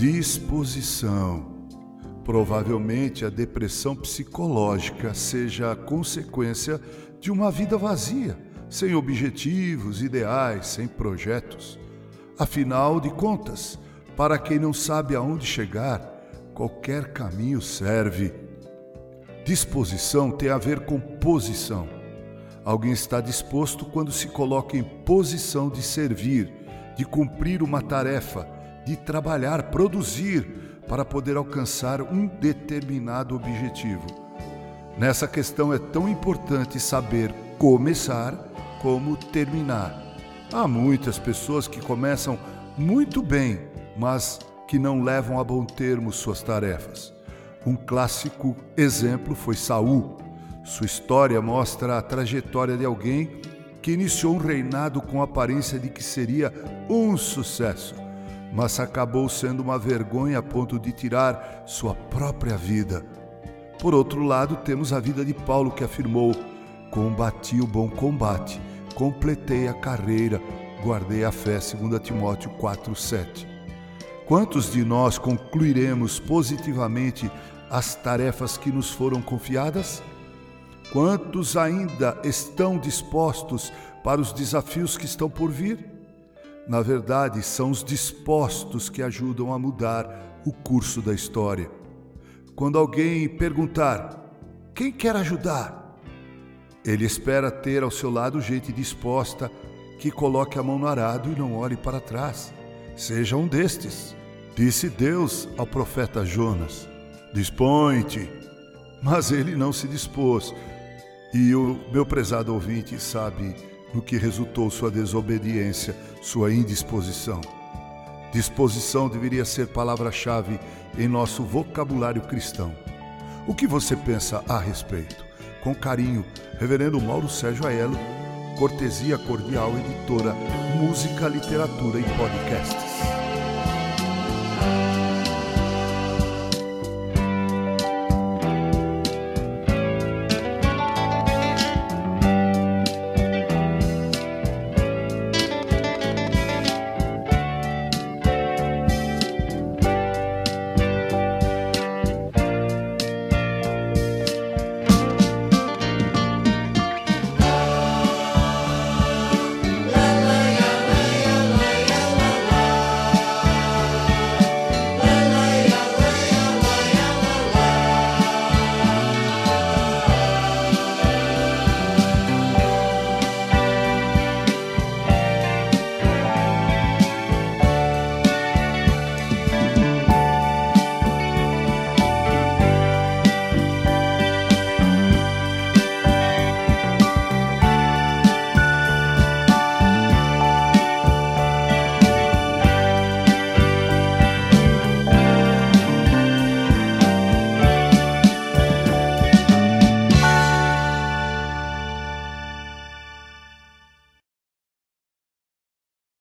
Disposição. Provavelmente a depressão psicológica seja a consequência de uma vida vazia, sem objetivos, ideais, sem projetos. Afinal de contas, para quem não sabe aonde chegar, qualquer caminho serve. Disposição tem a ver com posição. Alguém está disposto quando se coloca em posição de servir, de cumprir uma tarefa, de trabalhar, produzir para poder alcançar um determinado objetivo. Nessa questão é tão importante saber começar como terminar. Há muitas pessoas que começam muito bem, mas que não levam a bom termo suas tarefas. Um clássico exemplo foi Saul. Sua história mostra a trajetória de alguém que iniciou um reinado com a aparência de que seria um sucesso, mas acabou sendo uma vergonha a ponto de tirar sua própria vida. Por outro lado, temos a vida de Paulo que afirmou: Combati o bom combate, completei a carreira, guardei a fé, 2 Timóteo 4:7. Quantos de nós concluiremos positivamente as tarefas que nos foram confiadas? Quantos ainda estão dispostos para os desafios que estão por vir? Na verdade, são os dispostos que ajudam a mudar o curso da história. Quando alguém perguntar: quem quer ajudar? Ele espera ter ao seu lado gente disposta que coloque a mão no arado e não olhe para trás. Seja um destes. Disse Deus ao profeta Jonas: Dispõe-te. Mas ele não se dispôs e o meu prezado ouvinte sabe no que resultou sua desobediência, sua indisposição. Disposição deveria ser palavra-chave em nosso vocabulário cristão. O que você pensa a respeito? Com carinho, Reverendo Mauro Sérgio Aelo, Cortesia Cordial Editora, Música, Literatura e Podcasts.